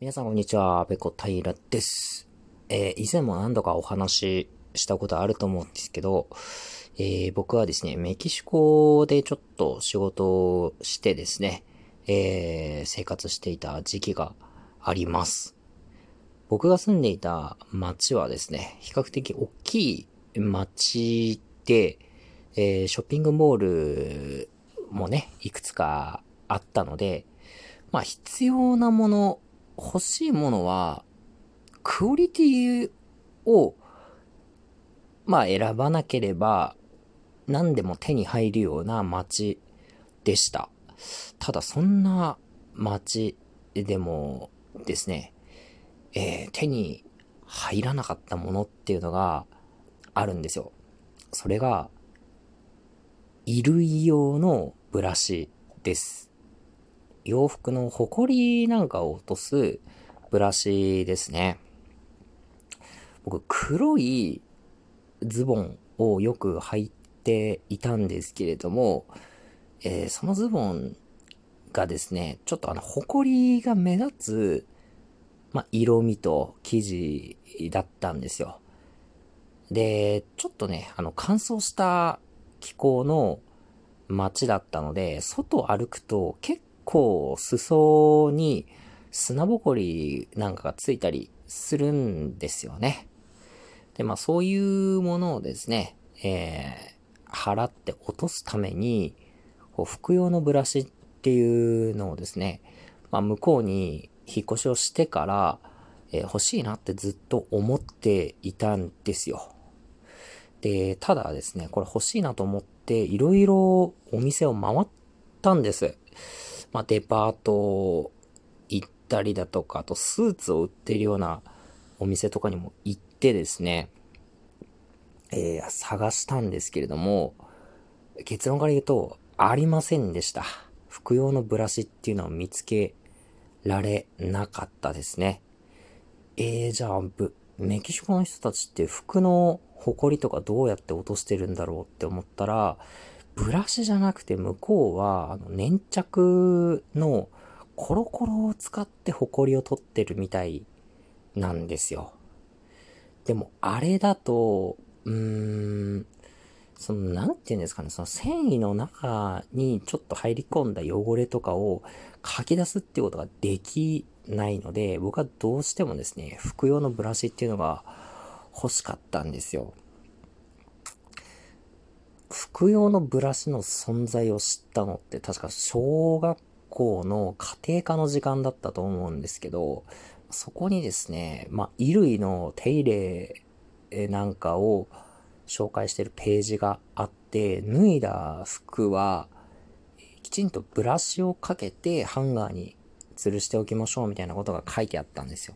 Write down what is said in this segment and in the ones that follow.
皆さんこんにちは、ペコ平です。えー、以前も何度かお話ししたことあると思うんですけど、えー、僕はですね、メキシコでちょっと仕事をしてですね、えー、生活していた時期があります。僕が住んでいた街はですね、比較的大きい街で、えショッピングモールもね、いくつかあったので、まあ必要なもの欲しいものは、クオリティを、まあ選ばなければ、何でも手に入るような街でした。ただそんな街でもですね、えー、手に入らなかったものっていうのがあるんですよ。それが、衣類用のブラシです。洋服のホコリなんかを落とすブラシですね。僕、黒いズボンをよく履いていたんですけれども、えー、そのズボンがですね、ちょっとあの、ホコリが目立つ、まあ、色味と生地だったんですよ。で、ちょっとね、あの、乾燥した気候の街だったので、外歩くと結構裾に砂ぼこりなんかがついたりするんですよね。で、まあそういうものをですね、えー、払って落とすために、こう服用のブラシっていうのをですね、まあ向こうに引っ越しをしてから、えー、欲しいなってずっと思っていたんですよ。で、ただですね、これ欲しいなと思って、いろいろお店を回ったんです。まあ、デパート行ったりだとか、あとスーツを売ってるようなお店とかにも行ってですね、えー、探したんですけれども、結論から言うと、ありませんでした。服用のブラシっていうのを見つけられなかったですね。えー、じゃあ、メキシコの人たちって服のホコリとかどうやって落としてるんだろうって思ったら、ブラシじゃなくて向こうは、あの、粘着のコロコロを使ってホコリを取ってるみたいなんですよ。でも、あれだと、うーん、その、なんて言うんですかね、その繊維の中にちょっと入り込んだ汚れとかを書き出すっていうことができないので、僕はどうしてもですね、服用のブラシっていうのが欲しかったんですよ。服用のブラシの存在を知ったのって確か小学校の家庭科の時間だったと思うんですけど、そこにですね、まあ、衣類の手入れなんかを紹介してるページがあって、脱いだ服は、きちんとブラシをかけてハンガーに吊るしておきましょうみたいなことが書いてあったんですよ。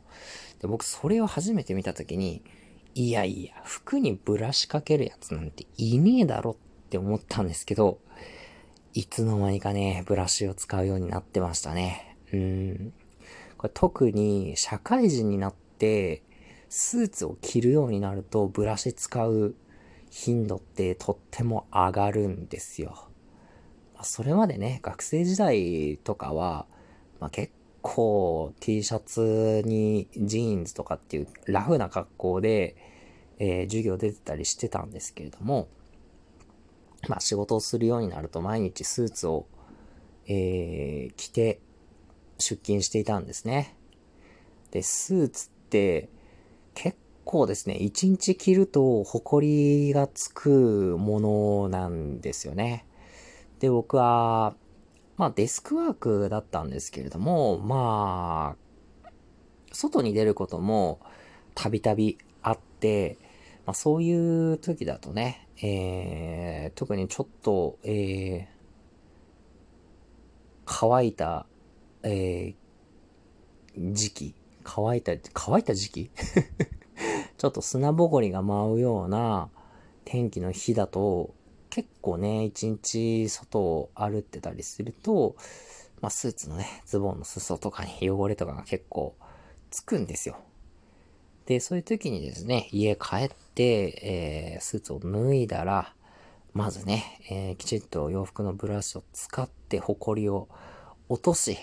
で僕それを初めて見たときに、いやいや、服にブラシかけるやつなんていねえだろって思ったんですけど、いつの間にかね、ブラシを使うようになってましたね。うん。これ特に社会人になって、スーツを着るようになると、ブラシ使う頻度ってとっても上がるんですよ。それまでね、学生時代とかは、まあ、結構 T シャツにジーンズとかっていうラフな格好で、えー、授業出てたりしてたんですけれども、まあ仕事をするようになると毎日スーツを、えー、着て出勤していたんですね。で、スーツって結構ですね、一日着ると埃がつくものなんですよね。で、僕はまあデスクワークだったんですけれども、まあ、外に出ることもたびたびあって、まあそういう時だとね、えー、特にちょっと、えー、乾いた、えー、時期乾いた、乾いた時期？ちょっと砂ぼこりが舞うような天気の日だと、結構ね、一日外を歩ってたりすると、まあ、スーツのね、ズボンの裾とかに汚れとかが結構つくんですよ。で、そういう時にですね、家帰って、えー、スーツを脱いだら、まずね、えー、きちんと洋服のブラシを使ってホコリを落とし、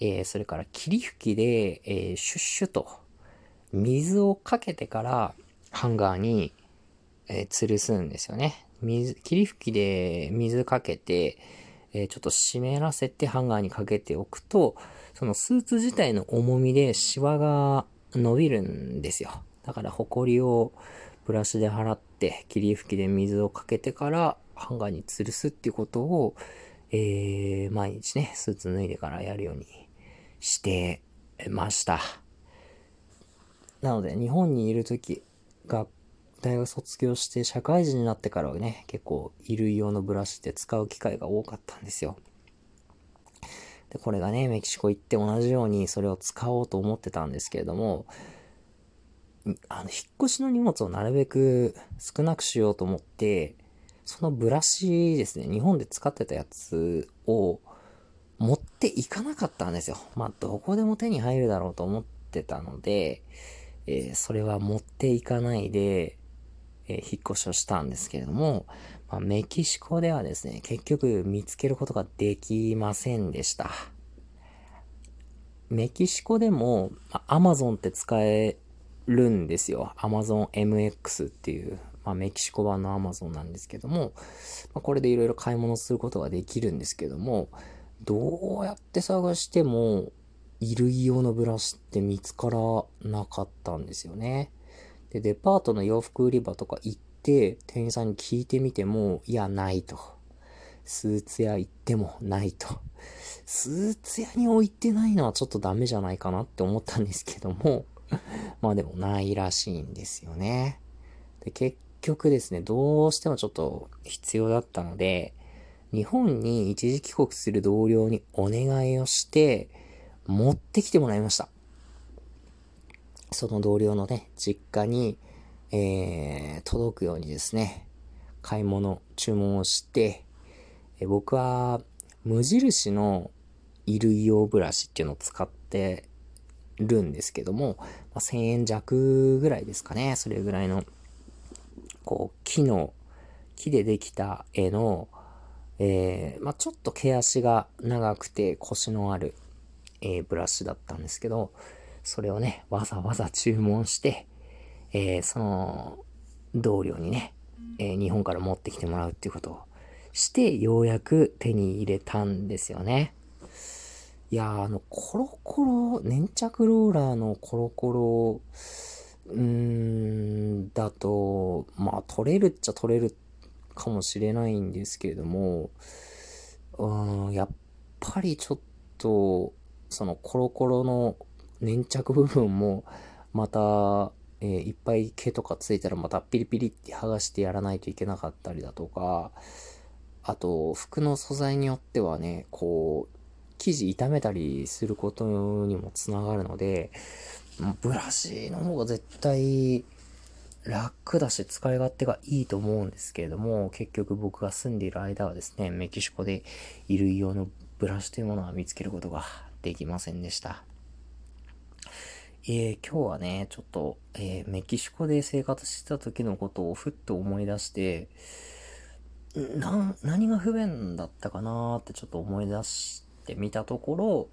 えー、それから霧吹きで、えー、シュッシュと水をかけてからハンガーに、えー、吊るすんですよね。水、霧吹きで水かけて、え、ちょっと湿らせてハンガーにかけておくと、そのスーツ自体の重みでシワが伸びるんですよ。だからホコリをブラシで払って、霧吹きで水をかけてからハンガーに吊るすっていうことを、えー、毎日ね、スーツ脱いでからやるようにしてました。なので、日本にいるとき、が、大学卒業して社会人になってからはね、結構衣類用のブラシって使う機会が多かったんですよ。で、これがね、メキシコ行って同じようにそれを使おうと思ってたんですけれども、あの、引っ越しの荷物をなるべく少なくしようと思って、そのブラシですね、日本で使ってたやつを持っていかなかったんですよ。まあ、どこでも手に入るだろうと思ってたので、えー、それは持っていかないで、えー、引っ越しをしたんですけれども、まあ、メキシコではですね、結局見つけることができませんでした。メキシコでも、まあ、Amazon って使えるんですよ。Amazon MX っていう、まあ、メキシコ版の Amazon なんですけども、まあ、これでいろいろ買い物することができるんですけども、どうやって探しても、衣類用のブラシって見つからなかったんですよね。で、デパートの洋服売り場とか行って、店員さんに聞いてみても、いや、ないと。スーツ屋行ってもないと。スーツ屋に置いてないのはちょっとダメじゃないかなって思ったんですけども、まあでもないらしいんですよね。で、結局ですね、どうしてもちょっと必要だったので、日本に一時帰国する同僚にお願いをして、持ってきてもらいました。その同僚のね、実家に、えー、届くようにですね、買い物、注文をして、え僕は無印の衣類用ブラシっていうのを使ってるんですけども、まあ、1000円弱ぐらいですかね。それぐらいの、こう、木の、木でできた絵の、えー、まあ、ちょっと毛足が長くて腰のあるえー、ブラシだったんですけど、それをね、わざわざ注文して、えー、その、同僚にね、えー、日本から持ってきてもらうっていうことをして、ようやく手に入れたんですよね。いや、あの、コロコロ、粘着ローラーのコロコロ、うーん、だと、まあ、取れるっちゃ取れるかもしれないんですけれども、うん、やっぱりちょっと、そのコロコロの粘着部分も、また、えー、いっぱい毛とかついたらまたピリピリって剥がしてやらないといけなかったりだとか、あと、服の素材によってはね、こう、生地傷めたりすることにもつながるので、ブラシの方が絶対楽だし使い勝手がいいと思うんですけれども、結局僕が住んでいる間はですね、メキシコで衣類用のブラシというものは見つけることができませんでした。えー、今日はね、ちょっと、えー、メキシコで生活してた時のことをふっと思い出して、な、何が不便だったかなーってちょっと思い出してみたところ、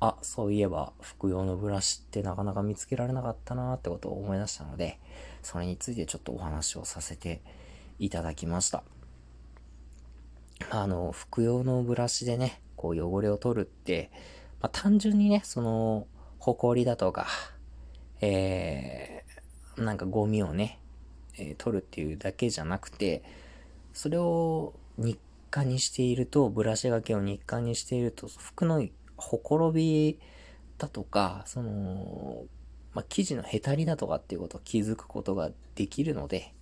あ、そういえば服用のブラシってなかなか見つけられなかったなーってことを思い出したので、それについてちょっとお話をさせていただきました。あの、服用のブラシでね、こう汚れを取るって、まあ、単純にね、その、埃だとか、えー、なんかゴミをね、えー、取るっていうだけじゃなくて、それを日課にしていると、ブラシがけを日課にしていると、服のほころびだとか、その、まあ、生地のへたりだとかっていうことを気づくことができるので、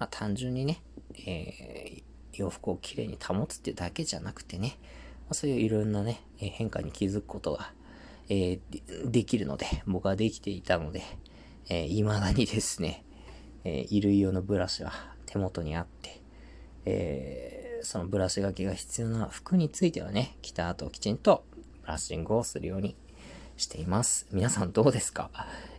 まあ、単純にね、えー、洋服をきれいに保つっていうだけじゃなくてね、まそういういろんなね、変化に気づくことが、えー、できるので、僕はできていたので、えー、未だにですね、えー、衣類用のブラシは手元にあって、えー、そのブラシがけが必要な服についてはね、着た後きちんとブラッシングをするようにしています。皆さんどうですか？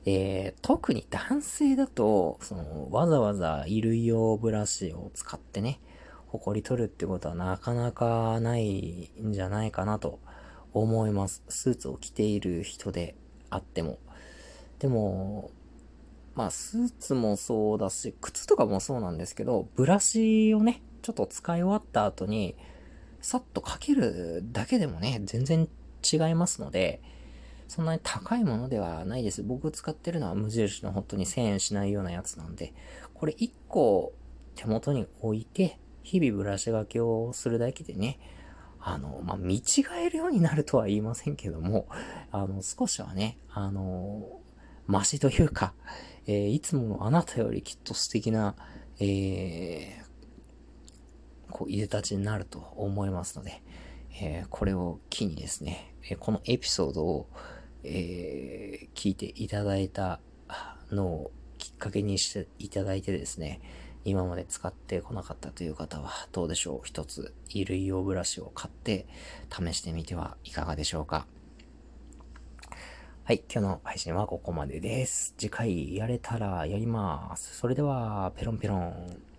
えー、特に男性だと、その、わざわざ衣類用ブラシを使ってね、誇り取るってことはなかなかないんじゃないかなと思います。スーツを着ている人であっても。でも、まあ、スーツもそうだし、靴とかもそうなんですけど、ブラシをね、ちょっと使い終わった後に、さっとかけるだけでもね、全然違いますので、そんなに高いものではないです。僕使ってるのは無印の本当に1000円しないようなやつなんで、これ1個手元に置いて、日々ブラシがけをするだけでね、あの、まあ、見違えるようになるとは言いませんけども、あの、少しはね、あの、マシというか、えー、いつものあなたよりきっと素敵な、えー、こう、いでたちになると思いますので、えー、これを機にですね、えこのエピソードを、え聞いていただいたのをきっかけにしていただいてですね、今まで使ってこなかったという方はどうでしょう？一つ衣類用ブラシを買って試してみてはいかがでしょうか？はい、今日の配信はここまでです。次回やれたらやります。それでは、ペロンペロン。